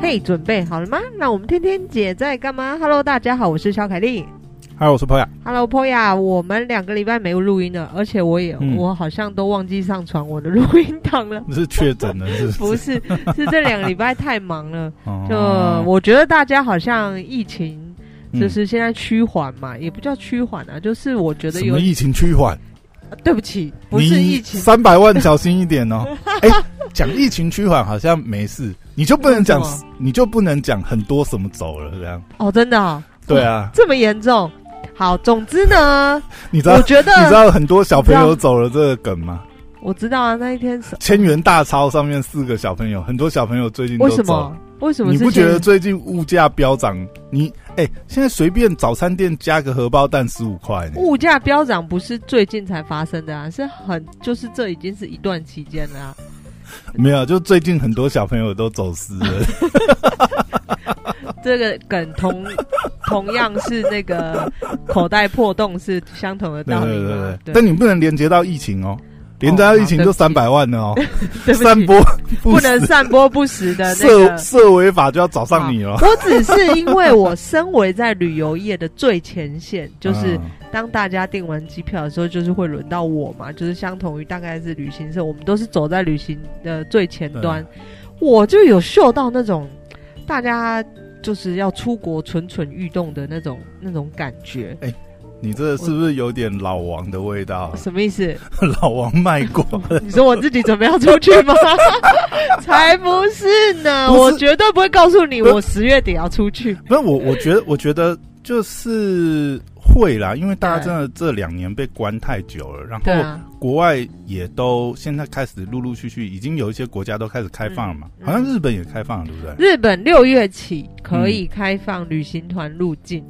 嘿，准备好了吗？那我们天天姐在干嘛？Hello，大家好，我是肖凯丽。Hello，我是 Poya。Hello，Poya，我们两个礼拜没有录音了，而且我也、嗯、我好像都忘记上传我的录音档了。你是确诊了是不是？是，是这两个礼拜太忙了。就我觉得大家好像疫情就是现在趋缓嘛，嗯、也不叫趋缓啊，就是我觉得有什么疫情趋缓。对不起，不是疫情，三百万小心一点哦。哎，讲疫情趋缓好像没事，你就不能讲，你就不能讲很多什么走了这样。哦，真的、哦？对啊，这么严重？好，总之呢，你知道？我觉得你知道很多小朋友走了这个梗吗？我知道啊，那一天千元大钞上面四个小朋友，很多小朋友最近都走。为什么？为什么？你不觉得最近物价飙涨？你哎、欸，现在随便早餐店加个荷包蛋十五块。物价飙涨不是最近才发生的啊，是很就是这已经是一段期间了啊。没有，就最近很多小朋友都走失了。这个梗同同样是那个口袋破洞是相同的道理。对对对对，但你不能连接到疫情哦。连着疫情就三百万了哦，散播不，能散播不实的那个。涉违法就要找上你了。我只是因为我身为在旅游业的最前线，就是当大家订完机票的时候，就是会轮到我嘛，就是相同于大概是旅行社，我们都是走在旅行的最前端，我就有嗅到那种大家就是要出国蠢蠢欲动的那种那种感觉。欸你这是不是有点老王的味道？什么意思？老王卖过。你说我自己准备要出去吗？才不是呢！我绝对不会告诉你，我十月底要出去。不是我，我觉得，我觉得就是会啦，因为大家真的这两年被关太久了，然后国外也都现在开始陆陆续续，已经有一些国家都开始开放了嘛，好像日本也开放了，对不对？日本六月起可以开放旅行团入境。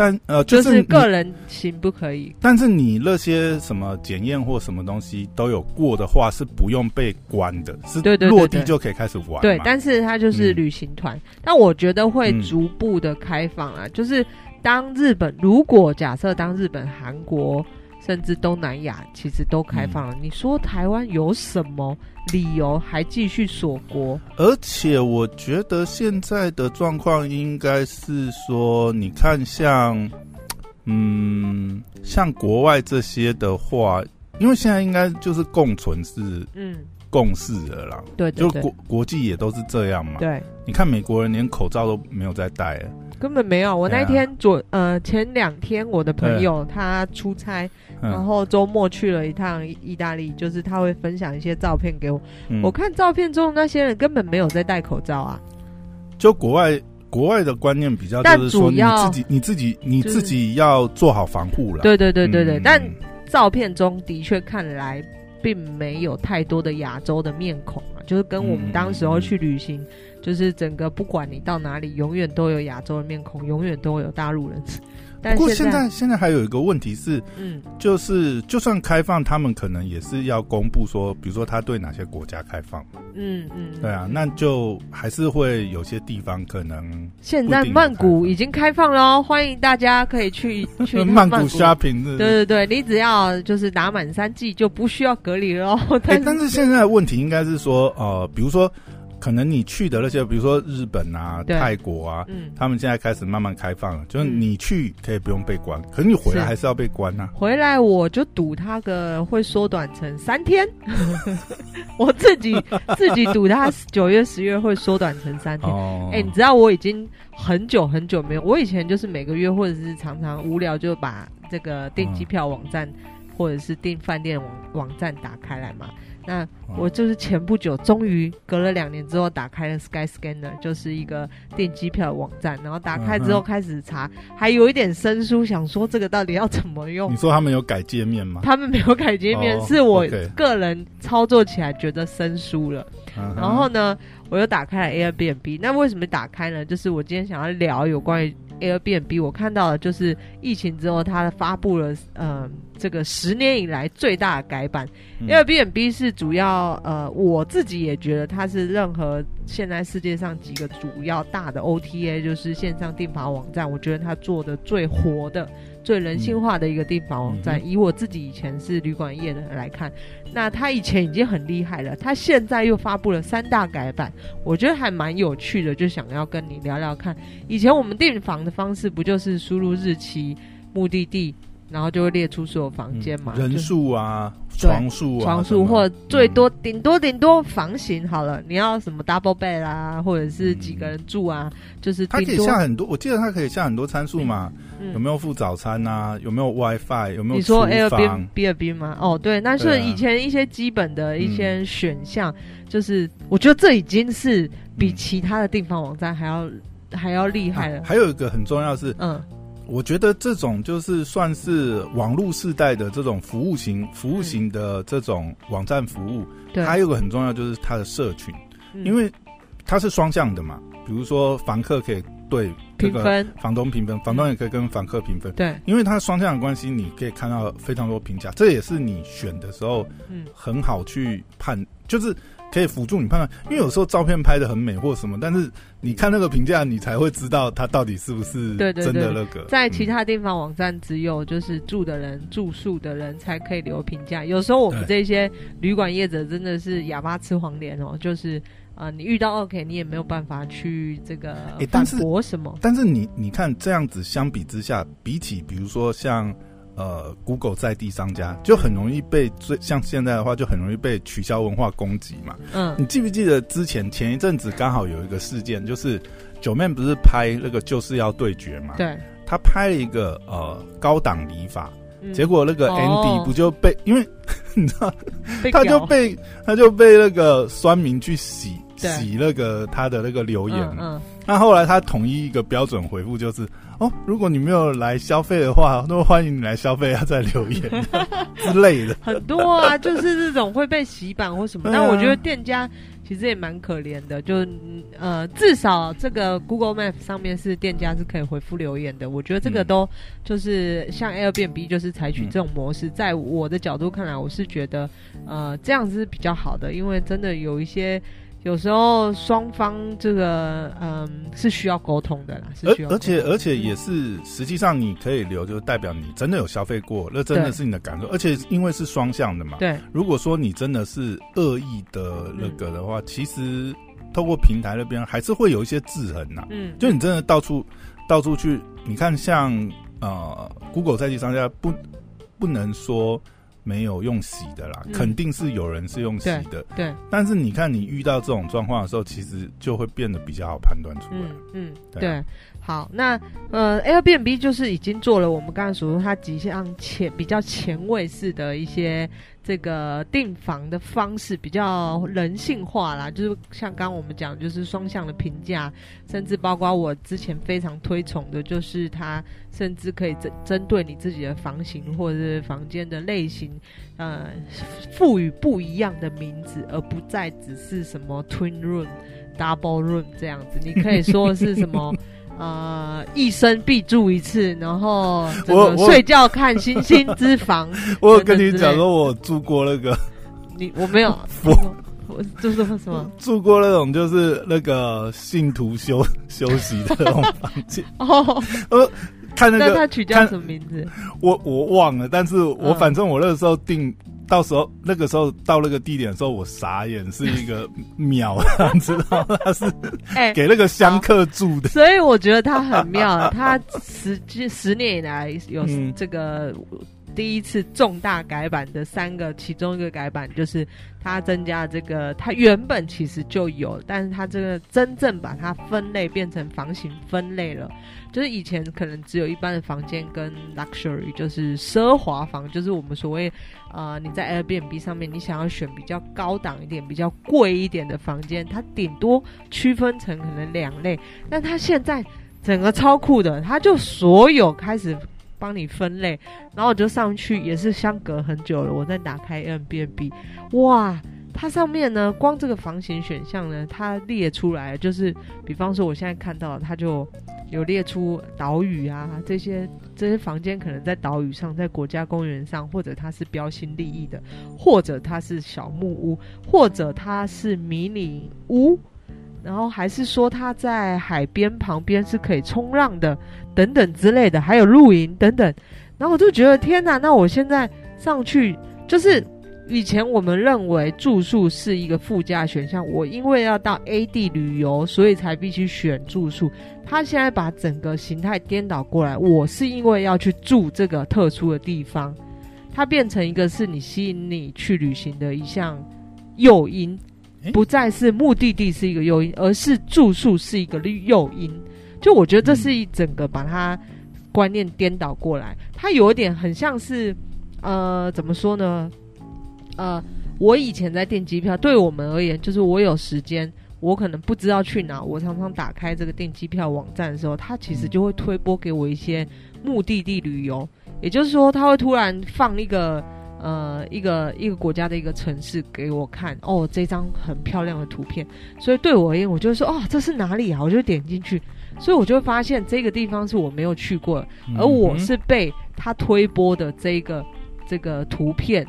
但呃，就是，就是个人行不可以。但是你那些什么检验或什么东西都有过的话，是不用被关的，是落地就可以开始玩。对，但是它就是旅行团。嗯、但我觉得会逐步的开放啊，嗯、就是当日本如果假设当日本、韩国。甚至东南亚其实都开放了。嗯、你说台湾有什么理由还继续锁国？而且我觉得现在的状况应该是说，你看像，嗯，像国外这些的话，因为现在应该就是共存是嗯共识了啦。对，就国国际也都是这样嘛。对，你看美国人连口罩都没有在戴。根本没有，我那天昨、啊、呃前两天我的朋友他出差，嗯、然后周末去了一趟意大利，就是他会分享一些照片给我。嗯、我看照片中那些人根本没有在戴口罩啊。就国外国外的观念比较，就是说你自己你自己你自己要做好防护了。对对对对对，嗯、但照片中的确看来并没有太多的亚洲的面孔啊，就是跟我们当时候去旅行。就是整个，不管你到哪里，永远都有亚洲的面孔，永远都会有大陆人。但不过现在现在还有一个问题是，嗯，就是就算开放，他们可能也是要公布说，比如说他对哪些国家开放嘛。嗯嗯，对啊，那就还是会有些地方可能。现在曼谷已经开放了哦，欢迎大家可以去 去曼谷 shopping。对对对，你只要就是打满三剂就不需要隔离了哦。但是，但是现在的问题应该是说，呃，比如说。可能你去的那些，比如说日本啊、泰国啊，嗯，他们现在开始慢慢开放了，就是你去可以不用被关，嗯、可是你回来还是要被关呐、啊。回来我就赌他个会缩短成三天，我自己 自己赌他九月、十月会缩短成三天。哎、哦。欸，你知道我已经很久很久没有，我以前就是每个月或者是常常无聊就把这个订机票网站、嗯、或者是订饭店网网站打开来嘛。那我就是前不久，终于隔了两年之后打开了 Skyscanner，就是一个订机票的网站。然后打开之后开始查，还有一点生疏，想说这个到底要怎么用？你说他们有改界面吗？他们没有改界面，哦、是我个人操作起来觉得生疏了。嗯、然后呢，我又打开了 Airbnb。那为什么打开呢？就是我今天想要聊有关于。Airbnb 我看到的就是疫情之后，它发布了呃这个十年以来最大的改版。嗯、Airbnb 是主要呃我自己也觉得它是任何现在世界上几个主要大的 OTA，就是线上订房网站，我觉得它做的最活的。最人性化的一个订房网站，嗯，以我自己以前是旅馆业的人来看，那他以前已经很厉害了，他现在又发布了三大改版，我觉得还蛮有趣的，就想要跟你聊聊看。以前我们订房的方式不就是输入日期、目的地？然后就会列出所有房间嘛，嗯、人数啊，床数啊，床数或最多顶、嗯、多顶多房型好了，你要什么 double bed 啦，或者是几个人住啊，嗯、就是它可以下很多，我记得它可以下很多参数嘛、嗯，有没有附早餐啊，有没有 WiFi，有没有你说 Airbnb 吗？哦，对，那是以前一些基本的一些选项，啊、就是我觉得这已经是比其他的订房网站还要、嗯、还要厉害了、啊。还有一个很重要的是，嗯。我觉得这种就是算是网络世代的这种服务型、服务型的这种网站服务。对，还有个很重要就是它的社群，因为它是双向的嘛。比如说房客可以对这个房东评分，房东也可以跟房客评分。对，因为它双向的关系，你可以看到非常多评价，这也是你选的时候，嗯，很好去判，就是。可以辅助你判断，因为有时候照片拍的很美或什么，但是你看那个评价，你才会知道它到底是不是真的那个。在其他地方网站，只有就是住的人、住宿的人才可以留评价。有时候我们这些旅馆业者真的是哑巴吃黄连哦，就是啊、呃，你遇到 OK，你也没有办法去这个反驳什么。欸、但是，但是你你看这样子相比之下，比起比如说像。呃，Google 在地商家就很容易被最像现在的话，就很容易被取消文化攻击嘛。嗯，你记不记得之前前一阵子刚好有一个事件，就是 Joeman 不是拍那个就是要对决嘛？对，他拍了一个呃高档理法，结果那个 Andy 不就被、哦、因为 你知道，他就被他就被那个酸民去洗洗那个他的那个留言。那后来他统一一个标准回复就是。哦，如果你没有来消费的话，那么欢迎你来消费，啊再留言 之类的。很多啊，就是这种会被洗版或什么。但我觉得店家其实也蛮可怜的，就呃，至少这个 Google Map 上面是店家是可以回复留言的。我觉得这个都就是像 Airbnb 就是采取这种模式，在我的角度看来，我是觉得呃这样子是比较好的，因为真的有一些。有时候双方这个嗯是需要沟通的啦，是需要。而且而且也是实际上你可以留，就代表你真的有消费过，那真的是你的感受。而且因为是双向的嘛，对。如果说你真的是恶意的那个的话，嗯、其实透过平台那边还是会有一些制衡呐。嗯，就你真的到处到处去，你看像呃 Google 在地商家不不能说。没有用洗的啦，嗯，肯定是有人是用洗的。对，对，但是你看，你遇到这种状况的时候，其实就会变得比较好判断出来。嗯，嗯对，对。好，那呃，Airbnb 就是已经做了我们刚才所说它几项前比较前卫式的一些这个订房的方式，比较人性化啦。就是像刚刚我们讲，就是双向的评价，甚至包括我之前非常推崇的，就是它甚至可以针针对你自己的房型或者是房间的类型，呃，赋予不一样的名字，而不再只是什么 Twin Room、Double Room 这样子。你可以说是什么？呃，一生必住一次，然后 我睡觉看星星之房。我有跟你讲说，我住过那个，你我没有，我我住过什么？住过那种就是那个信徒休休息的那种房间。哦，呃，看那个，那他取叫什么名字？我我忘了，但是我反正我那个时候订。到时候那个时候到那个地点的时候，我傻眼，是一个庙，你知道吗？他 是哎给那个香客住的，欸，所以我觉得他很妙。他十十年以来有这个。第一次重大改版的三个，其中一个改版就是它增加这个，它原本其实就有，但是它这个真正把它分类变成房型分类了，就是以前可能只有一般的房间跟 luxury，就是奢华房，就是我们所谓呃你在 Airbnb 上面你想要选比较高档一点、比较贵一点的房间，它顶多区分成可能两类，但它现在整个超酷的，它就所有开始。帮你分类，然后我就上去，也是相隔很久了。我再打开 Airbnb，哇，它上面呢，光这个房型选项呢，它列出来，就是比方说我现在看到，它就有列出岛屿啊，这些这些房间可能在岛屿上，在国家公园上，或者它是标新立异的，或者它是小木屋，或者它是迷你屋。然后还是说它在海边旁边是可以冲浪的，等等之类的，还有露营等等。然后我就觉得天哪，那我现在上去就是以前我们认为住宿是一个附加选项，我因为要到 A 地旅游，所以才必须选住宿。他现在把整个形态颠倒过来，我是因为要去住这个特殊的地方，它变成一个是你吸引你去旅行的一项诱因。不再是目的地是一个诱因，而是住宿是一个诱因。就我觉得这是一整个把它观念颠倒过来，它有一点很像是，呃，怎么说呢？呃，我以前在订机票，对我们而言，就是我有时间，我可能不知道去哪，我常常打开这个订机票网站的时候，它其实就会推播给我一些目的地旅游，也就是说，它会突然放一个。呃，一个一个国家的一个城市给我看哦，这张很漂亮的图片，所以对我而言，我就说哦，这是哪里啊？我就点进去，所以我就会发现这个地方是我没有去过，而我是被他推播的这个这个图片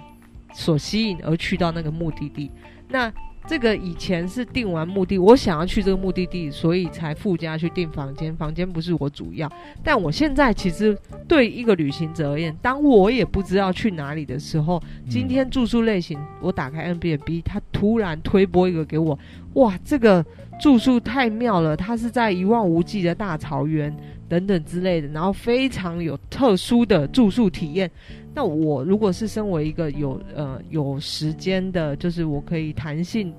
所吸引而去到那个目的地。那这个以前是订完目的，我想要去这个目的地，所以才附加去订房间。房间不是我主要，但我现在其实对一个旅行者而言，当我也不知道去哪里的时候，今天住宿类型，我打开 Airbnb，他突然推播一个给我，哇，这个住宿太妙了，它是在一望无际的大草原等等之类的，然后非常有特殊的住宿体验。那我如果是身为一个有呃有时间的，就是我可以弹性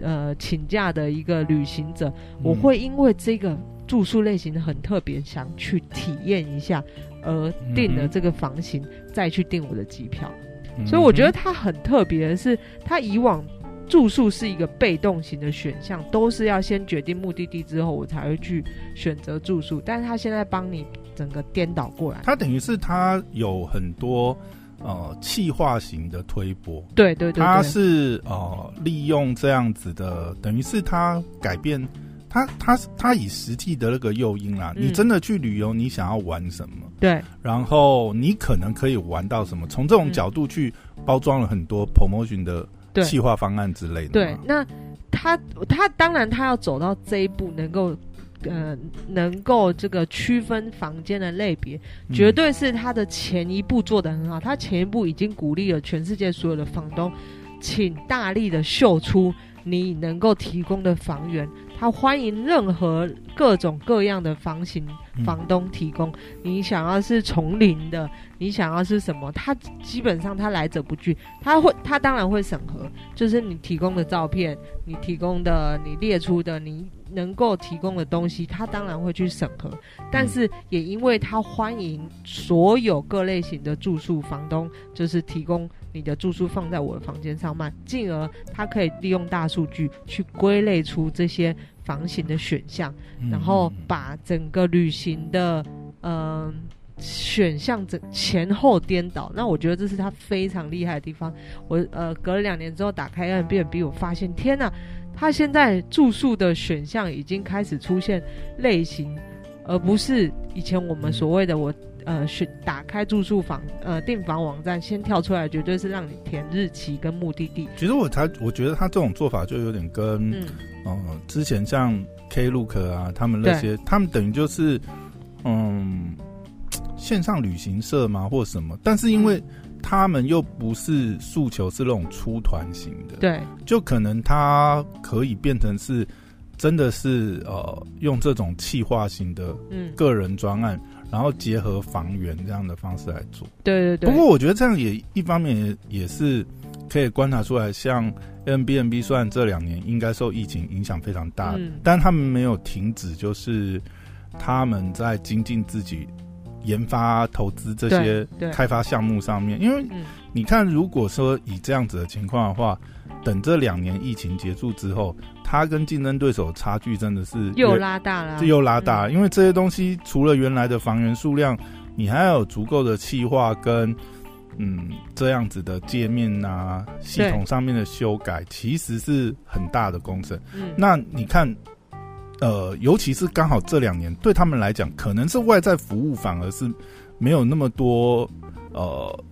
呃请假的一个旅行者，嗯，我会因为这个住宿类型很特别，想去体验一下，而订了这个房型，嗯，再去订我的机票，嗯。所以我觉得它很特别的是，它以往住宿是一个被动型的选项，都是要先决定目的地之后，我才会去选择住宿，但是他现在帮你。整个颠倒过来，它等于是它有很多呃气化型的推波，对对对，它是呃利用这样子的，等于是它改变它它它以实际的那个诱因啦、嗯，你真的去旅游，你想要玩什么？对，然后你可能可以玩到什么？从这种角度去包装了很多 promotion 的企划方案之类的。对，那他他当然他要走到这一步，能够。呃，能够这个区分房间的类别，绝对是他的前一步做得很好。他前一步已经鼓励了全世界所有的房东，请大力的秀出你能够提供的房源。他欢迎任何各种各样的房型房东提供。你想要是丛林的，你想要是什么？他基本上他来者不拒，他会他当然会审核，就是你提供的照片，你提供的，你列出的你。能够提供的东西，他当然会去审核，但是也因为他欢迎所有各类型的住宿房东，就是提供你的住宿放在我的房间上卖，进而他可以利用大数据去归类出这些房型的选项，然后把整个旅行的嗯、呃、选项整前后颠倒。那我觉得这是他非常厉害的地方。我呃隔了两年之后打开 Airbnb，我发现天哪！他现在住宿的选项已经开始出现类型，而不是以前我们所谓的我呃选打开住宿房呃订房网站先跳出来，绝对是让你填日期跟目的地。其实我他我觉得他这种做法就有点跟嗯、呃、之前像 Klook 啊他们那些，他们等于就是嗯线上旅行社吗或什么，但是因为。他们又不是诉求是那种出团型的，对，就可能他可以变成是，真的是呃，用这种企划型的个人专案，嗯，然后结合房源这样的方式来做。对对对。不过我觉得这样也一方面也也是可以观察出来，像 Airbnb 虽然这两年应该受疫情影响非常大，嗯，但他们没有停止，就是他们在精进自己。研发、投资这些开发项目上面，因为你看，如果说以这样子的情况的话，等这两年疫情结束之后，它跟竞争对手差距真的是又拉大了，又拉大。因为这些东西除了原来的房源数量，你还要有足够的气化跟嗯这样子的界面啊，系统上面的修改，其实是很大的工程。那你看。呃，尤其是刚好这两年对他们来讲，可能是外在服务反而是没有那么多，呃，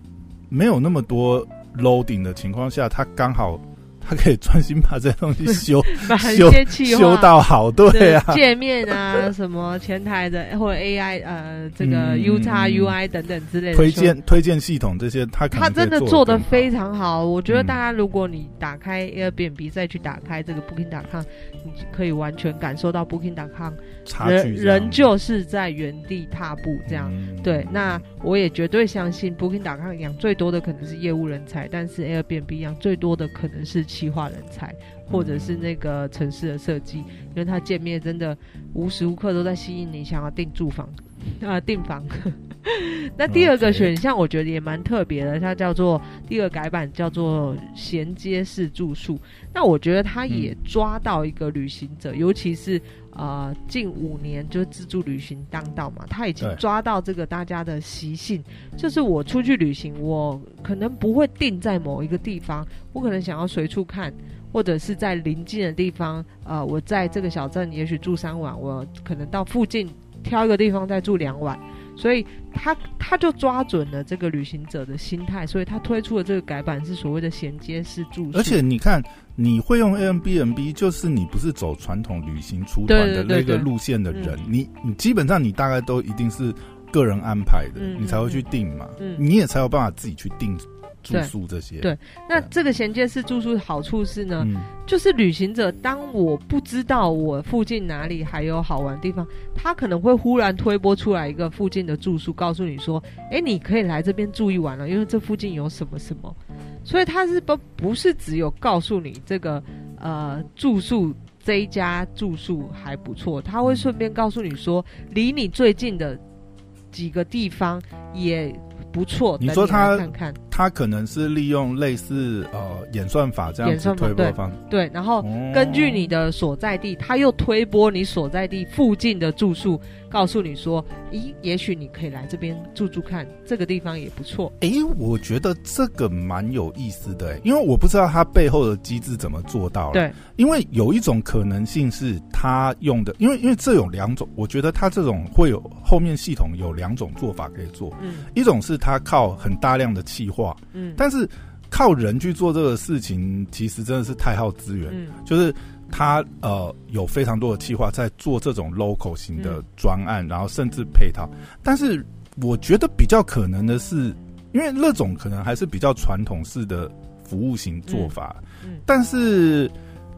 没有那么多 loading 的情况下，他刚好他可以专心把这些东西 修把修修到好，对啊，界面啊，什么前台的或者 AI 呃，这个 U 叉 UI 等等之类的推荐推荐系统这些，他他真的做的非常好。我觉得大家如果你打开 Airbnb 再去打开这个 Booking.com，你可以完全感受到 Booking.com 人仍旧是在原地踏步这样。对，那我也绝对相信 Booking.com 养最多的可能是业务人才，但是 Airbnb 养最多的可能是。企划人才，或者是那个城市的设计，因为它界面真的无时无刻都在吸引你想要订住房啊，订房。那第二个选项我觉得也蛮特别的，它叫做第二改版，叫做衔接式住宿。那我觉得它也抓到一个旅行者，嗯、尤其是呃近五年就是自助旅行当道嘛，他已经抓到这个大家的习性，就是我出去旅行，我可能不会定在某一个地方，我可能想要随处看，或者是在临近的地方，呃，我在这个小镇也许住三晚，我可能到附近挑一个地方再住两晚。所以他他就抓准了这个旅行者的心态，所以他推出的这个改版是所谓的衔接式住宿。而且你看，你会用 Airbnb，就是你不是走传统旅行出团的那个路线的人，对对对对，你你基本上你大概都一定是个人安排的，嗯、你才会去订嘛，嗯、你也才有办法自己去订。住宿这些。对，对，那这个衔接式住宿的好处是呢，嗯、就是旅行者当我不知道我附近哪里还有好玩的地方，他可能会忽然推播出来一个附近的住宿，告诉你说，哎，你可以来这边住一晚了，因为这附近有什么什么，所以他是不不是只有告诉你这个呃住宿这一家住宿还不错，他会顺便告诉你说，离你最近的几个地方也。不错，你说他看看，他可能是利用类似呃演算法这样子推播方对，对，然后根据你的所在地，他又推播你所在地附近的住宿。告诉你说，咦，也许你可以来这边住住看，这个地方也不错。哎，我觉得这个蛮有意思的，因为我不知道它背后的机制怎么做到了。对，因为有一种可能性是他用的，因为因为这有两种，我觉得他这种会有后面系统有两种做法可以做。嗯，一种是他靠很大量的气化，嗯，但是靠人去做这个事情，其实真的是太耗资源。嗯，就是。他呃有非常多的计划在做这种 local 型的专案，嗯、然后甚至配套。但是我觉得比较可能的是，因为那种可能还是比较传统式的服务型做法。嗯嗯、但是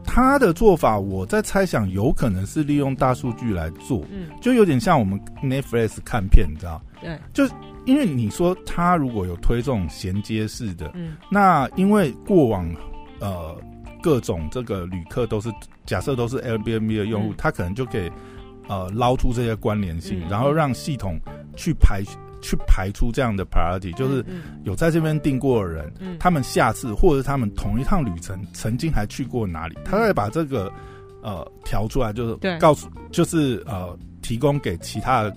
他的做法，我在猜想，有可能是利用大数据来做，嗯、就有点像我们 Netflix 看片，你知道？对，就因为你说他如果有推这种衔接式的，嗯，那因为过往呃。各种这个旅客都是假设都是 Airbnb 的用户，嗯、他可能就可以呃捞出这些关联性，嗯、然后让系统去排去排出这样的 priority，就是有在这边订过的人，嗯、他们下次或者他们同一趟旅程曾经还去过哪里，嗯、他再把这个呃调出来，就是告诉就是呃提供给其他的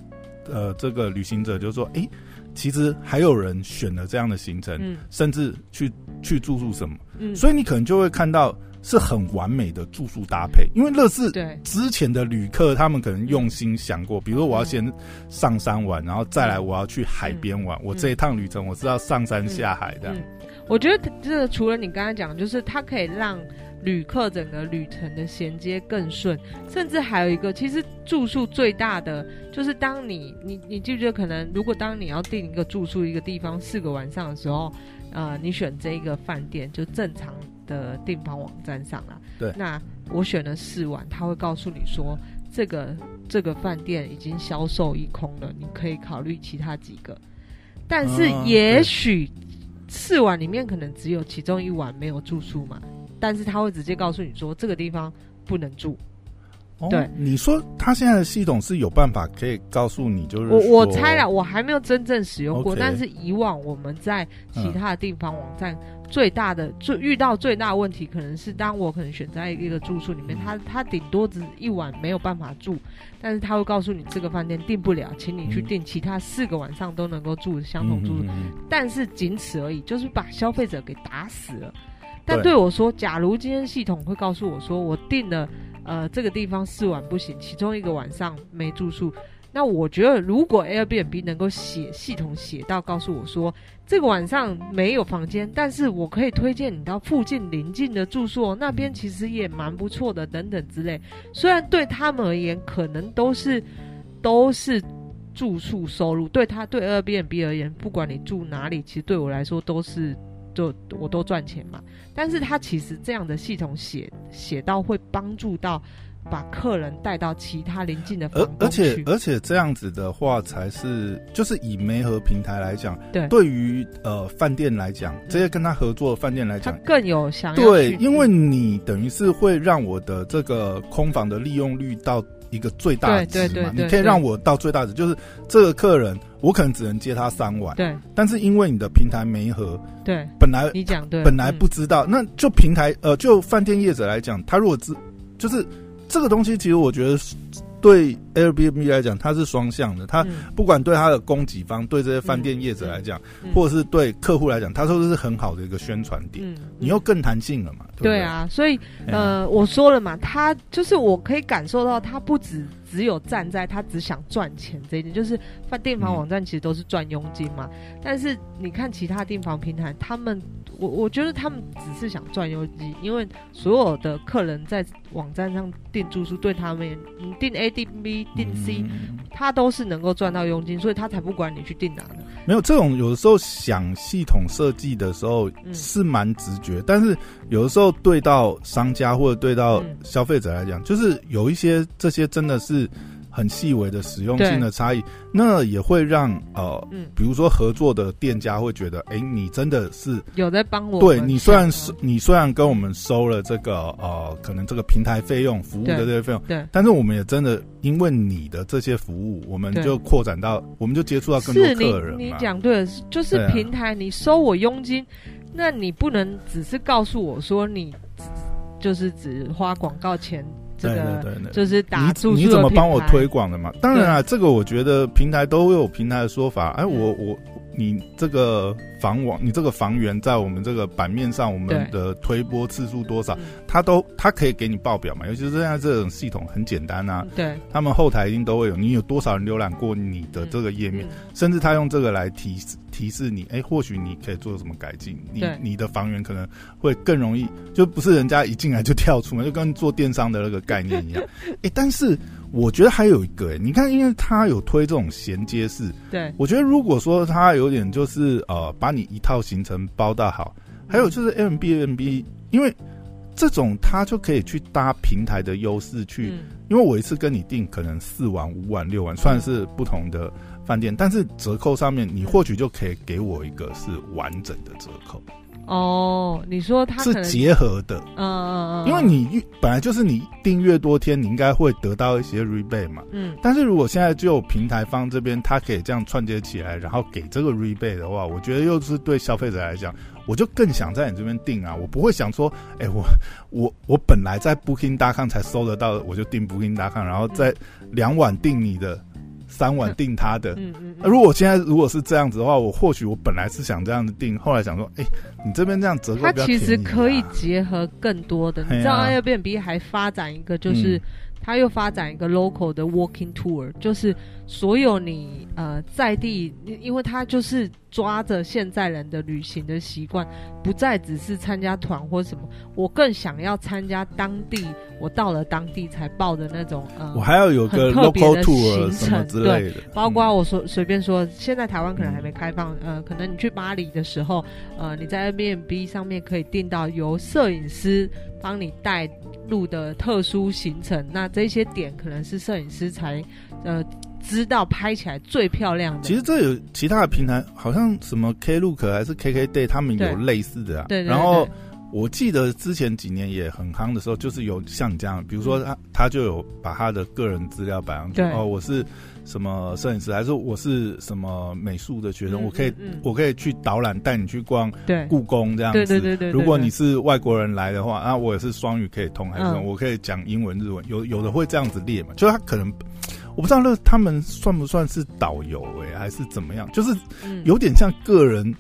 呃这个旅行者，就是说，哎、欸，其实还有人选了这样的行程，嗯、甚至去去住宿什么。所以你可能就会看到是很完美的住宿搭配，因为那是之前的旅客他们可能用心想过，比如说我要先上山玩，然后再来我要去海边玩，我这一趟旅程我是要上山下海的。我觉得这个除了你刚才讲，就是它可以让旅客整个旅程的衔接更顺，甚至还有一个，其实住宿最大的就是当你你你记不记得，可能如果当你要订一个住宿一个地方四个晚上的时候。呃，你选这一个饭店就正常的订房网站上啦。对，那我选了四晚，他会告诉你说，这个这个饭店已经销售一空了，你可以考虑其他几个。但是也许四晚里面可能只有其中一晚没有住宿嘛，但是他会直接告诉你说，这个地方不能住。对、哦，你说他现在的系统是有办法可以告诉你，就是我我猜了，我还没有真正使用过.但是以往我们在其他的地方网站最大的最、嗯、遇到最大的问题，可能是当我可能选在一个住宿里面，他他顶多只一晚没有办法住，但是他会告诉你这个饭店订不了，请你去订其他四个晚上都能够住相同住宿，嗯、但是仅此而已，就是把消费者给打死了。但对我说，假如今天系统会告诉我说，我订了。呃，这个地方四晚不行，其中一个晚上没住宿，那我觉得，如果 Airbnb 能够写系统写到告诉我说，这个晚上没有房间，但是我可以推荐你到附近邻近的住宿，那边其实也蛮不错的，等等之类。虽然对他们而言，可能都是都是住宿收入，对他对 Airbnb 而言，不管你住哪里，其实对我来说都是就我都赚钱嘛。但是他其实这样的系统写写到会帮助到。把客人带到其他邻近的房，而而且而且这样子的话，才是就是以媒合平台来讲，对，对于呃饭店来讲，这些跟他合作的饭店来讲，更有想要对，因为你等于是会让我的这个空房的利用率到一个最大值嘛，对对对对，你可以让我到最大值，就是这个客人我可能只能接他三晚，对，但是因为你的平台没合，对，本来你讲对，本来不知道，嗯、那就平台呃就饭店业者来讲，他如果知就是。这个东西其实我觉得对 Airbnb 来讲，它是双向的。它不管对它的供给方，对这些饭店业者来讲，或者是对客户来讲，它都是很好的一个宣传点。你又更弹性了嘛？对，对啊，所以呃，我说了嘛，他就是我可以感受到，他不止只有站在他只想赚钱这一点，就是饭店房网站其实都是赚佣金嘛。但是你看其他订房平台，他们。我我觉得他们只是想赚佣金，因为所有的客人在网站上订住宿，对他们，你订 A 订 B 订 C，他都是能够赚到佣金，所以他才不管你去订哪的。没有这种，有的时候想系统设计的时候是蛮直觉，嗯，但是有的时候对到商家或者对到消费者来讲，就是有一些这些真的是。很细微的使用性的差异，那也会让呃、嗯，比如说合作的店家会觉得，哎、欸，你真的是有在帮我。对，你虽然是你虽然跟我们收了这个呃，可能这个平台费用、服务的这些费用，对，但是我们也真的因为你的这些服务，我们就扩展到，我们就接触到更多客人。你你讲对了，就是平台你收我佣金，那你不能只是告诉我说你就是只花广告钱。对对对对，就是打住你你怎么帮我推广的嘛？当然啊，这个我觉得平台都有平台的说法。哎，我我你这个房网，你这个房源在我们这个版面上，我们的推播次数多少，他都他可以给你报表嘛。尤其是现在这种系统很简单啊，对，他们后台一定都会有，你有多少人浏览过你的这个页面，甚至他用这个来提示。提示你，哎、欸，或许你可以做什么改进？你你的房源可能会更容易，就不是人家一进来就跳出嘛，就跟做电商的那个概念一样。哎、欸，但是我觉得还有一个、欸，哎，你看，因为他有推这种衔接式，对，我觉得如果说他有点就是呃，把你一套行程包到好，还有就是 Airbnb，因为这种他就可以去搭平台的优势去、嗯，因为我一次跟你订可能四晚、五晚、六晚，算是不同的。饭店，但是折扣上面，你或许就可以给我一个是完整的折扣。哦，你说它是结合的，嗯嗯嗯，因为你本来就是你订越多天，你应该会得到一些 rebate 嘛。嗯，但是如果现在就有平台方这边，它可以这样串接起来，然后给这个 rebate 的话，我觉得又是对消费者来讲，我就更想在你这边订啊，我不会想说，哎、欸，我我我本来在 Booking.com 才搜得到，我就订 Booking.com，然后再两晚订你的。三晚定他的，嗯嗯，如果现在如果是这样子的话，我或许我本来是想这样子定，后来想说，哎、欸，你这边这样折扣比较其实可以结合更多的，你知道 Airbnb 还发展一个就是。嗯。他又发展一个 local 的 walking tour，就是所有你呃在地，因为他就是抓着现在人的旅行的习惯，不再只是参加团或什么，我更想要参加当地，我到了当地才报的那种呃，我还要有个 local tour 什么之类的，对，包括我说随便说，现在台湾可能还没开放，呃，可能你去巴黎的时候，呃，你在 Airbnb 上面可以订到由摄影师帮你带路的特殊行程，那这些点可能是摄影师才呃知道拍起来最漂亮的。其实这有其他的平台，好像什么 Klook 还是 KKday，他们有类似的啊。对，对，对，对。然后我记得之前几年也很夯的时候，就是有像你这样，比如说他他就有把他的个人资料摆上去。哦，我是。什么摄影师，还是我是什么美术的学生？嗯、我可以、嗯，我可以去导览，带你去逛故宫这样子。对对对对，对。如果你是外国人来的话，啊，我也是双语可以通，还是什么、嗯、我可以讲英文、日文。有有的会这样子列嘛？就是他可能，我不知道那他们算不算是导游哎、欸，还是怎么样？就是有点像个人、嗯、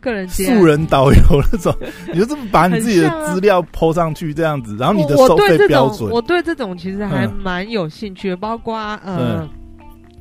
个人素人导游那种，你就这么把你自己的资料 po 上去这样子，然后你的收费标准。我对这种其实还蛮有兴趣的，包括呃。嗯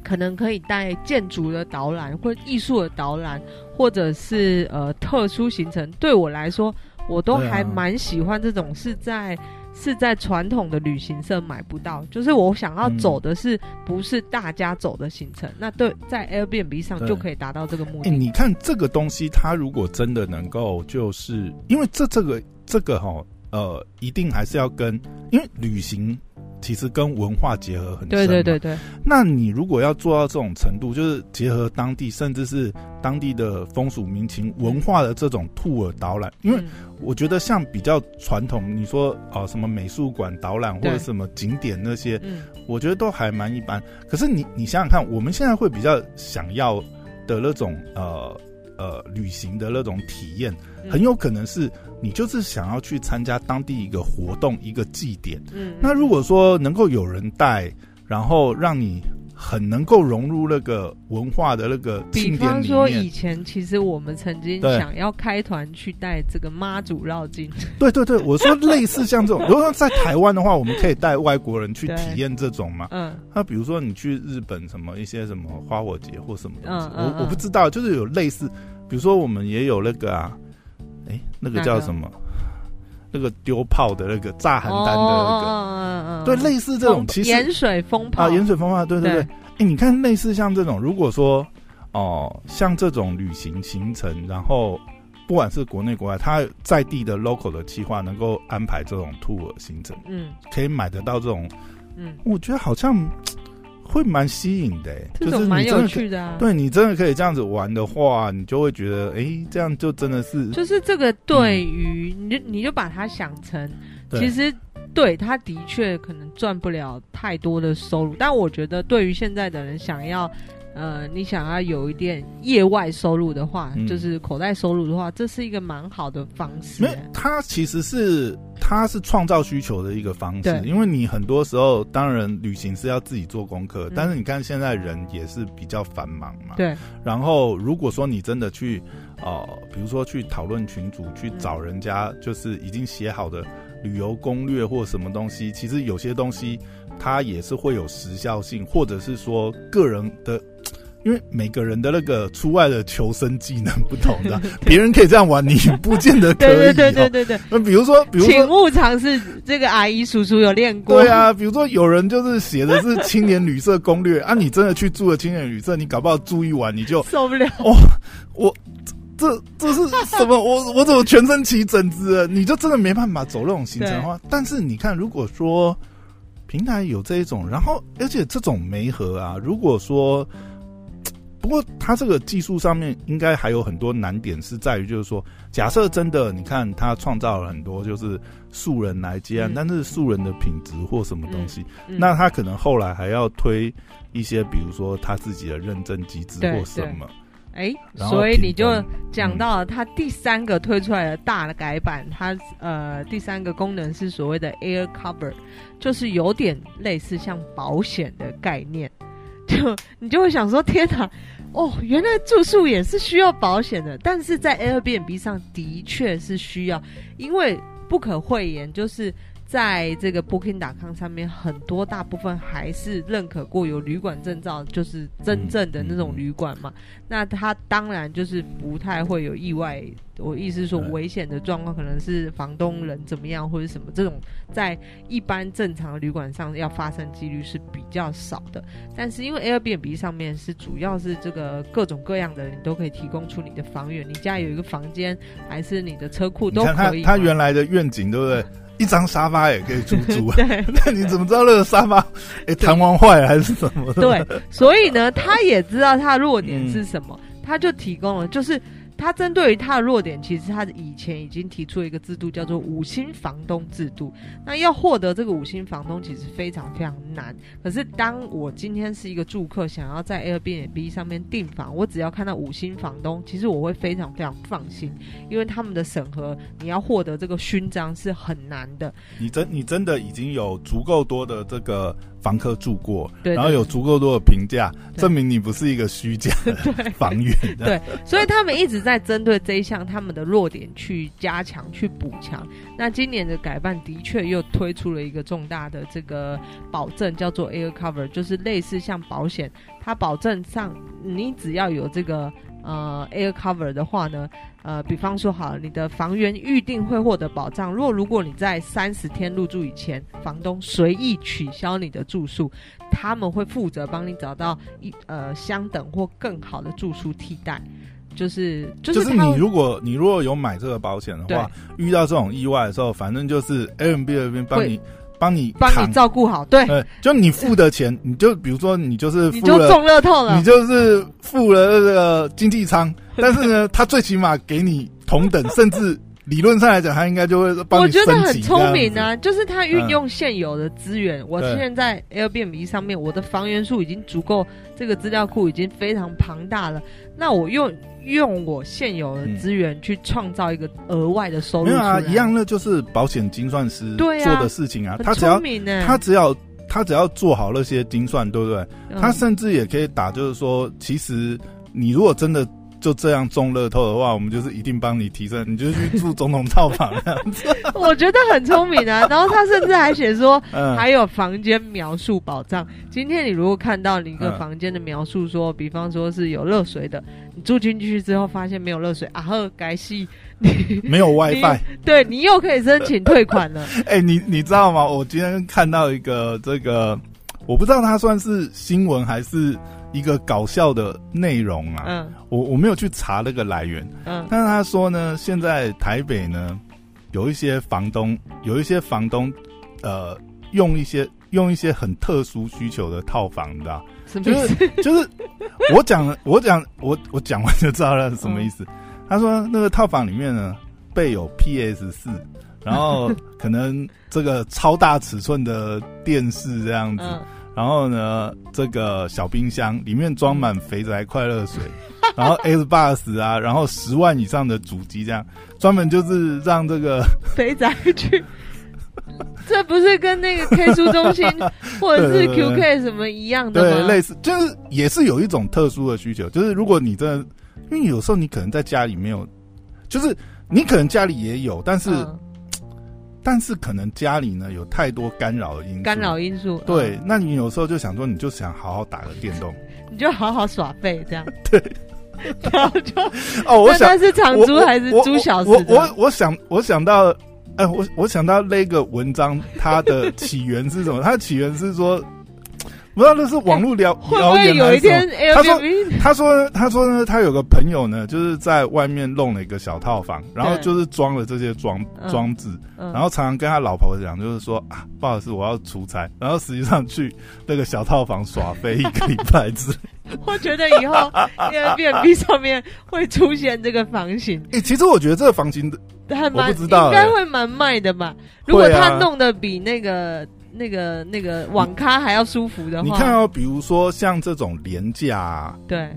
可能可以带建筑的导览，或艺术的导览，或者是呃特殊行程。对我来说，我都还蛮喜欢这种是在。是在传统的旅行社买不到，就是我想要走的是不是大家走的行程？嗯、那对，在 Airbnb 上就可以达到这个目的。欸、你看这个东西，它如果真的能够，就是因为这这个这个哈，呃，一定还是要跟，因为旅行。其实跟文化结合很深。对对对对。那你如果要做到这种程度，就是结合当地，甚至是当地的风俗民情、文化的这种 tour 导览，因为我觉得像比较传统，你说哦什么美术馆导览或者什么景点那些，我觉得都还蛮一般。可是你你想想看，我们现在会比较想要的那种呃呃旅行的那种体验，很有可能是。你就是想要去参加当地一个活动，一个祭典。嗯，那如果说能够有人带，然后让你很能够融入那个文化的那个庆典里面。比方说，以前其实我们曾经想要开团去带这个妈祖绕境。对对对，我说类似像这种，如果说在台湾的话，我们可以带外国人去体验这种嘛。嗯，那比如说你去日本什么一些什么花火节或什么东西，嗯嗯嗯，我我不知道，就是有类似，比如说我们也有那个啊。哎、欸，那个叫什么？那个丢炮的那个炸邯郸的那个，对，类似这种，其实盐水风炮。啊，盐水风炮，对对对。哎、欸，你看，类似像这种，如果说哦、呃，像这种旅行行程，然后不管是国内国外，他在地的 local 的计划能够安排这种 tour 行程，嗯，可以买得到这种，嗯，我觉得好像。会蛮吸引的、欸，这种蛮有趣的啊。对，你真的可以这样子玩的话，你就会觉得，哎、欸，这样就真的是，就是这个对于、嗯、你就你就把它想成，其实对他的确可能赚不了太多的收入，但我觉得对于现在的人想要。呃，你想要有一点业外收入的话，嗯、就是口袋收入的话，这是一个蛮好的方式。没，它其实是它是创造需求的一个方式，因为你很多时候，当然旅行是要自己做功课，嗯、但是你看现在人也是比较繁忙嘛。对。然后，如果说你真的去，呃，比如说去讨论群组，去找人家，就是已经写好的旅游攻略或什么东西，其实有些东西。它也是会有时效性，或者是说个人的，因为每个人的那个出外的求生技能不同的，别人可以这样玩，你不见得可以。对对对对对。那比如说，比如说，请勿尝试这个阿姨叔叔有练过。对啊，比如说有人就是写的是青年旅社攻略 啊，你真的去住了青年旅社，你搞不好住一晚你就受不了。哦，我这这是什么？我我怎么全身起疹子？你就真的没办法走那种行程的话。但是你看，如果说。平台有这一种，然后而且这种媒合啊，如果说，不过它这个技术上面应该还有很多难点，是在于就是说，假设真的你看他创造了很多就是素人来接案，嗯、但是素人的品质或什么东西，嗯嗯、那他可能后来还要推一些，比如说他自己的认证机制或什么。哎，所以你就讲到了它第三个推出来的大的改版，嗯、它呃第三个功能是所谓的 Air Cover，就是有点类似像保险的概念，就你就会想说天哪，哦，原来住宿也是需要保险的，但是在 Airbnb 上的确是需要，因为不可讳言就是。在这个 Booking.com 上面，很多大部分还是认可过有旅馆证照，就是真正的那种旅馆嘛。那它当然就是不太会有意外。我意思是说，危险的状况可能是房东人怎么样或者什么这种，在一般正常的旅馆上要发生几率是比较少的。但是因为 Airbnb 上面是主要是这个各种各样的人都可以提供出你的房源，你家有一个房间还是你的车库都可以。他原来的愿景对不对？一张沙发也可以出租啊？对，那你怎么知道那个沙发哎弹簧坏了还是什么？对，所以呢，他也知道他弱点是什么，嗯、他就提供了，就是。他针对于他的弱点，其实他以前已经提出了一个制度，叫做五星房东制度。那要获得这个五星房东，其实非常非常难。可是当我今天是一个住客，想要在 Airbnb 上面订房，我只要看到五星房东，其实我会非常非常放心，因为他们的审核，你要获得这个勋章是很难的。你真你真的已经有足够多的这个。房客住过，对对对，然后有足够多的评价，证明你不是一个虚假的 房源。对，所以他们一直在针对这一项他们的弱点去加强、去补强。那今年的改办的确又推出了一个重大的这个保证，叫做 Air Cover，就是类似像保险，它保证上你只要有这个呃 Air Cover 的话呢，呃，比方说好，你的房源预定会获得保障。若如果你在三十天入住以前，房东随意取消你的住宿，他们会负责帮你找到一呃相等或更好的住宿替代。就是就是，就是你如果你如果有买这个保险的话，遇到这种意外的时候，反正就是 Airbnb 那边帮你帮你帮你照顾好，对，对，就你付的钱，你就比如说你就是付了你就中乐透了，你就是付了这个经济舱，但是呢，他最起码给你同等，甚至。理论上来讲，他应该就会帮你。我觉得很聪明啊，就是他运用现有的资源。嗯、我现在 Airbnb 上面，我的房源数已经足够，这个资料库已经非常庞大了。那我用用我现有的资源去创造一个额外的收入。没有啊，一样那就是保险精算师做的事情啊。他只要他只要他只要做好那些精算，对不对？嗯、他甚至也可以打，就是说，其实你如果真的。就这样中乐透的话，我们就是一定帮你提升，你就去住总统套房这样子。我觉得很聪明啊，然后他甚至还写说，还有房间描述保障。嗯、今天你如果看到你一个房间的描述说，比方说是有热水的，你住进去之后发现没有热水啊，呵，该系你 没有 WiFi，对你又可以申请退款了。哎、欸，你你知道吗？我今天看到一个这个，我不知道它算是新闻还是。一个搞笑的内容啊，嗯，我我没有去查那个来源，嗯，但是他说呢，现在台北呢，有一些房东，有一些房东，呃，用一些用一些很特殊需求的套房，你知道？就是就是我讲我讲我我讲完就知道了是什么意思。嗯、他说那个套房里面呢，备有 PS 四，然后可能这个超大尺寸的电视这样子。嗯然后呢，这个小冰箱里面装满肥宅快乐水，然后 Xbox 啊，然后十万以上的主机这样，专门就是让这个 肥宅去。这不是跟那个 K 书中心或者是 QK 什么一样的吗？对，类似，就是也是有一种特殊的需求，就是如果你真的，因为有时候你可能在家里没有，就是你可能家里也有，但是。嗯但是可能家里呢有太多干扰的因素，干扰因素。对，嗯、那你有时候就想说，你就想好好打个电动，你就好好耍废这样。对，然后就哦，我想是长租还是租小时？我我我，我想我想到，哎、呃，我我想到那个文章，它的起源是什么？它的起源是说。不知道那是网络聊谣言还是什么？他说，他说，他说呢，他有个朋友呢，就是在外面弄了一个小套房，然后就是装了这些装装置，然后常常跟他老婆讲，就是说啊，不好意思，我要出差，然后实际上去那个小套房耍飞一个礼拜之。我觉得以后 Airbnb 上面会出现这个房型。哎，其实我觉得这个房型的，我不知道，应该会蛮卖的吧？如果他弄得比那个。那个那个网咖还要舒服的话，你看哦，比如说像这种连假，啊，对，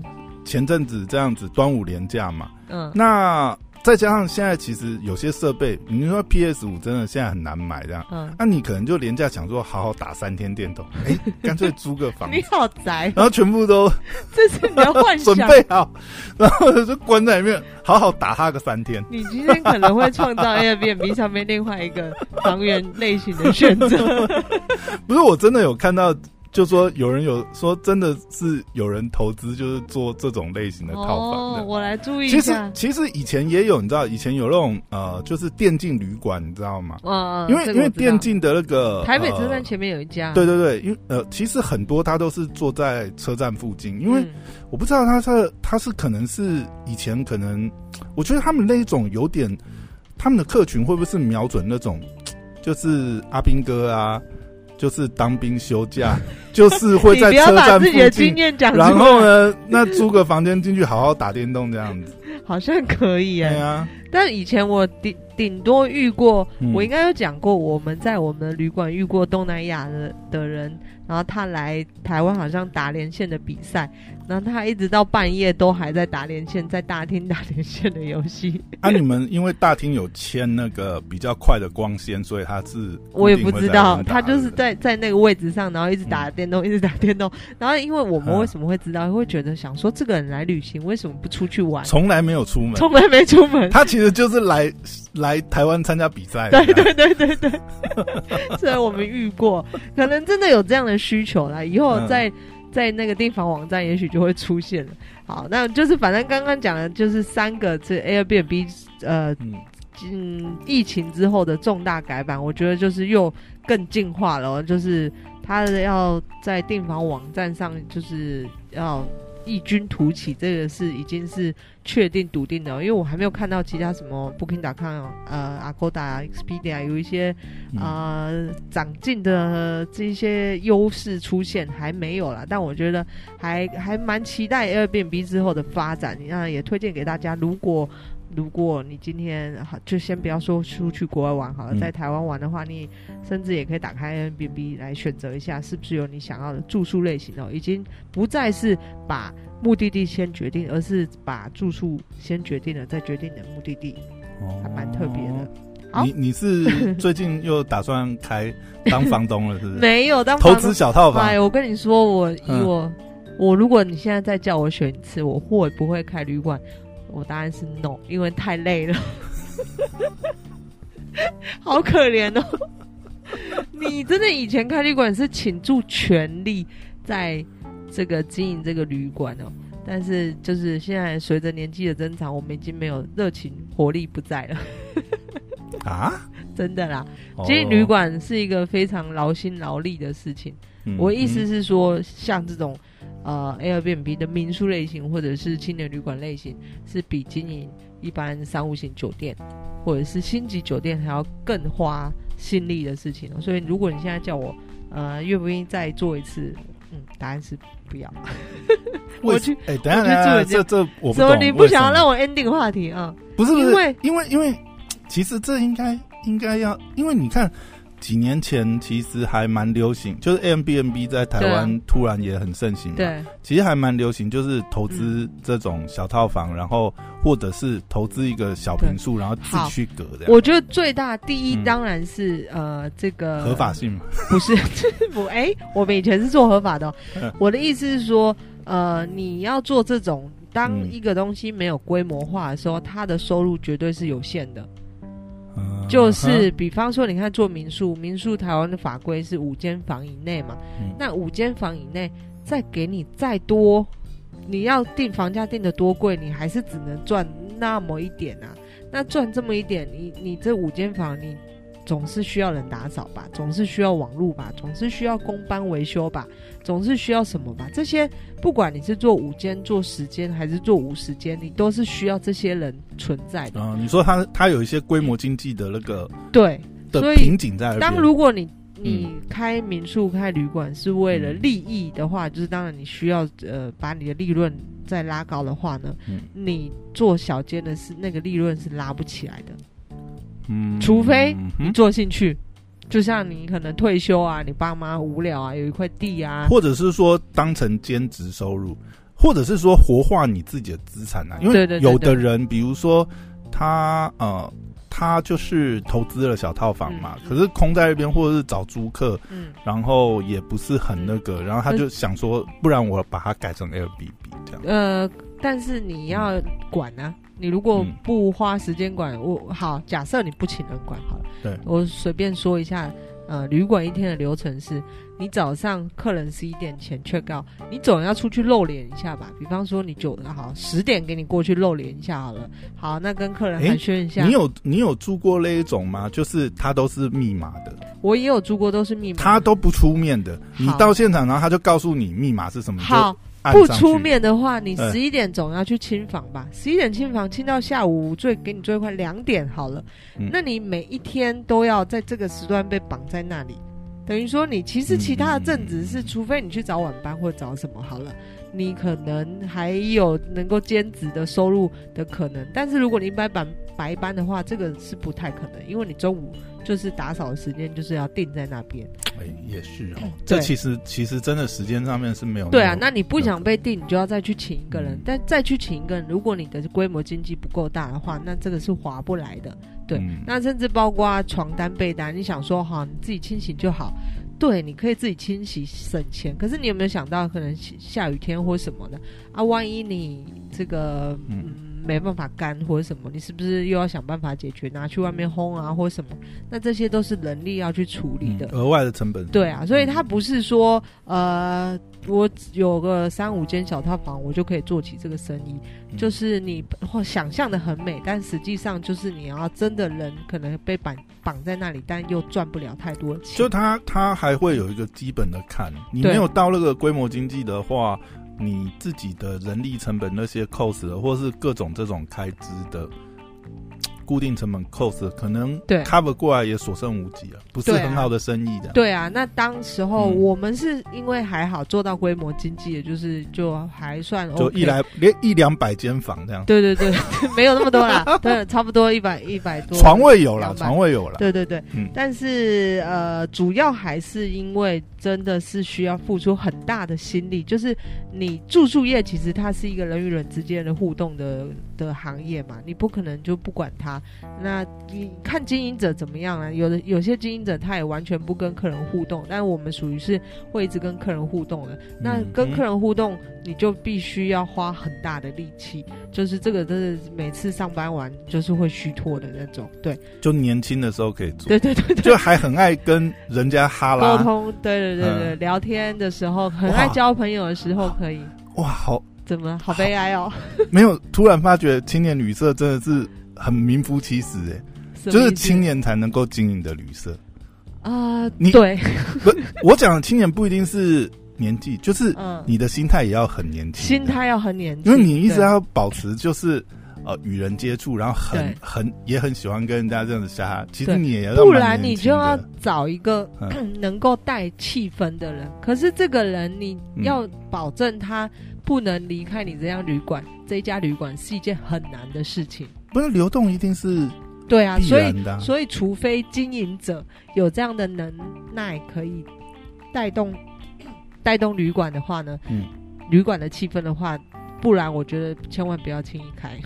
前阵子这样子端午廉价嘛，嗯，那。再加上现在其实有些设备，你说 PS 五真的现在很难买这样，嗯，那你可能就廉价想说好好打三天电动，哎、欸，干脆租个房子，你好宅，然后全部都 这是你的幻想，准备好，然后就关在里面，好好打他个三天。你今天可能会创造 Airbnb 上面另外一个房源类型的选择，不是我真的有看到。就说有人有说，真的是有人投资，就是做这种类型的套房的。哦，我来注意一下。其实其实以前也有，你知道，以前有那种呃，就是电竞旅馆，你知道吗？嗯，因为因为电竞的那个台北车站前面有一家。对对对，因为呃，其实很多他都是坐在车站附近，因为我不知道他是他是可能是以前可能，我觉得他们那一种有点，他们的客群会不会是瞄准那种，就是阿兵哥啊？就是当兵休假，就是会在 车站附近，然后呢，那租个房间进去，好好打电动这样子，好像可以哎、欸。对啊，但以前我顶顶多遇过，嗯、我应该有讲过，我们在我们的旅馆遇过东南亚的的人。然后他来台湾好像打连线的比赛，然后他一直到半夜都还在打连线，在大厅打连线的游戏。啊，你们因为大厅有签那个比较快的光纤，所以他是我也不知道，他就是在在那个位置上，然后一直打电动，嗯、一直打电动。然后因为我们为什么会知道，嗯、会觉得想说这个人来旅行为什么不出去玩？从来没有出门，从来没出门。他其实就是来来台湾参加比赛。对对对对对，虽然我们遇过，可能真的有这样的需求啦。以后在、嗯、在那个订房网站，也许就会出现了。好，那就是反正刚刚讲的就是三个这 Airbnb 呃，嗯，疫情之后的重大改版，我觉得就是又更进化了，就是他要在订房网站上就是要。异军突起，这个是已经是确定笃定的，因为我还没有看到其他什么 Booking.com、呃 Agoda、Expedia 有一些呃长进的这些优势出现，还没有啦。但我觉得还还蛮期待 Airbnb 之后的发展，那也推荐给大家，如果。如果你今天好，就先不要说出去国外玩好了，在台湾玩的话，你甚至也可以打开 Airbnb 来选择一下，是不是有你想要的住宿类型哦？已经不再是把目的地先决定，而是把住宿先决定了，再决定你的目的地，还蛮特别的。你你是最近又打算开当房东了，是不是？没有当投资小套房。哎，我跟你说，我以我、嗯、我，如果你现在再叫我选一次，我会不会开旅馆？我答案是 no，因为太累了，好可怜哦。你真的以前开旅馆是倾注全力在这个经营这个旅馆哦，但是就是现在随着年纪的增长，我们已经没有热情活力不在了。啊，真的啦，经营旅馆是一个非常劳心劳力的事情。嗯、我意思是说，像这种。呃，Airbnb 的民宿类型或者是青年旅馆类型，是比经营一般商务型酒店或者是星级酒店还要更花心力的事情。所以，如果你现在叫我，呃，愿不愿意再做一次？嗯，答案是不要。我去，哎、欸，等一下，等这这我不懂。所以你不想要让我 ending 话题啊？不是，不是，因为因为因为，其实这应该应该要，因为你看。几年前其实还蛮流行，就是 Airbnb 在台湾突然也很盛行嘛。对，其实还蛮流行，就是投资这种小套房，嗯、然后或者是投资一个小平数，然后自区隔的。我觉得最大第一当然是、嗯、呃这个合法性嘛，不是不哎、欸，我们以前是做合法的、喔。我的意思是说，呃，你要做这种，当一个东西没有规模化的时候，它的收入绝对是有限的。就是，比方说，你看做民宿，民宿台湾的法规是五间房以内嘛，嗯、那五间房以内再给你再多，你要定房价定得多贵，你还是只能赚那么一点啊。那赚这么一点，你你这五间房你。总是需要人打扫吧，总是需要网络吧，总是需要工班维修吧，总是需要什么吧？这些不管你是做午间、做时间还是做无时间，你都是需要这些人存在的。啊、嗯，你说他他有一些规模经济的那个对的瓶颈在。当如果你你开民宿、开旅馆是为了利益的话，嗯、就是当然你需要呃把你的利润再拉高的话呢，嗯、你做小间的是那个利润是拉不起来的。嗯，除非你做兴趣，嗯、就像你可能退休啊，你爸妈无聊啊，有一块地啊，或者是说当成兼职收入，或者是说活化你自己的资产啊。因为有的人，比如说他呃，他就是投资了小套房嘛，嗯、可是空在那边，或者是找租客，嗯，然后也不是很那个，然后他就想说，不然我把它改成 Airbnb 这样。呃，但是你要管啊。你如果不花时间管，我好，假设你不请人管好了。对，我随便说一下，呃，旅馆一天的流程是：你早上客人十一点前 check out，你总要出去露脸一下吧？比方说你九好十点给你过去露脸一下好了。好，那跟客人寒暄一下。欸，你有你有住过那一种吗？就是他都是密码的。我也有住过，都是密码。他都不出面的，你到现场然后他就告诉你密码是什么。好。不出面的话，你十一点总要去清房吧？十一点清房，清到下午最给你最快两点好了。嗯、那你每一天都要在这个时段被绑在那里，等于说你其实其他的正职是，嗯、除非你去找晚班或者找什么好了，你可能还有能够兼职的收入的可能。但是如果你白班白班的话，这个是不太可能，因为你中午。就是打扫的时间就是要定在那边，哎、欸，也是哦。这其实其实真的时间上面是没有。对啊，那你不想被定，你就要再去请一个人，嗯、但再去请一个人，如果你的规模经济不够大的话，那这个是划不来的。对，嗯、那甚至包括床单被单，你想说哈，你自己清洗就好，对，你可以自己清洗省钱。可是你有没有想到，可能下雨天或什么的啊？万一你这个嗯。没办法干或者什么，你是不是又要想办法解决，拿去外面烘啊或者什么？那这些都是人力要去处理的，嗯、额外的成本。对啊，所以它不是说呃，我有个三五间小套房，我就可以做起这个生意。嗯、就是你或想象的很美，但实际上就是你要真的人可能被绑绑在那里，但又赚不了太多钱。就他他还会有一个基本的坎，你没有到那个规模经济的话。你自己的人力成本那些 cost，或是各种这种开支的。固定成本 cost 可能对 cover 过来也所剩无几了，不是很好的生意的。对啊，那当时候我们是因为还好做到规模经济，也就是就还算 OK，就一来连一两百间房这样。对对对，没有那么多啦，对，差不多一百一百多。床位有了，床位有了。对对对，嗯，但是呃，主要还是因为真的是需要付出很大的心力，就是你住宿业其实它是一个人与人之间的互动的的行业嘛，你不可能就不管他。那你看经营者怎么样啊？有的有些经营者他也完全不跟客人互动，但我们属于是会一直跟客人互动的。那跟客人互动，你就必须要花很大的力气，就是这个真的每次上班完就是会虚脱的那种。对，就年轻的时候可以做，对对对，对，就还很爱跟人家哈拉沟通，对对对对，嗯、聊天的时候很爱交朋友的时候可以。哇，好，怎么好悲哀哦？没有，突然发觉青年旅社真的是。很名副其实哎、欸，就是青年才能够经营的旅社啊。呃、你对不？我讲的青年不一定是年纪，就是你的心态也要很年轻，心态要很年轻，因为你一直要保持就是呃与人接触，然后很很也很喜欢跟人家这样子瞎。其实你也要，不然你就要找一个 能够带气氛的人。可是这个人你要保证他不能离开你这样旅馆，这一家旅馆是一件很难的事情。不是流动一定是对啊，所以所以除非经营者有这样的能耐，可以带动带动旅馆的话呢，嗯，旅馆的气氛的话，不然我觉得千万不要轻易开。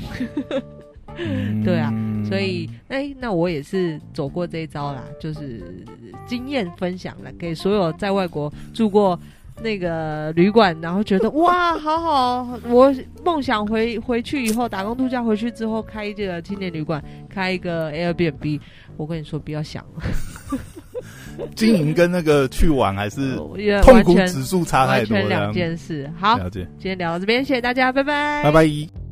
嗯、对啊，所以哎、欸，那我也是走过这一招啦，就是经验分享了给所有在外国住过。那个旅馆，然后觉得哇，好好，我梦想回回去以后打工度假回去之后开一个青年旅馆，开一个 Airbnb。我跟你说，不要想了，经营跟那个去玩还是痛苦指数差太多，两件事。好，了解。今天聊到这边，谢谢大家，拜拜，拜拜。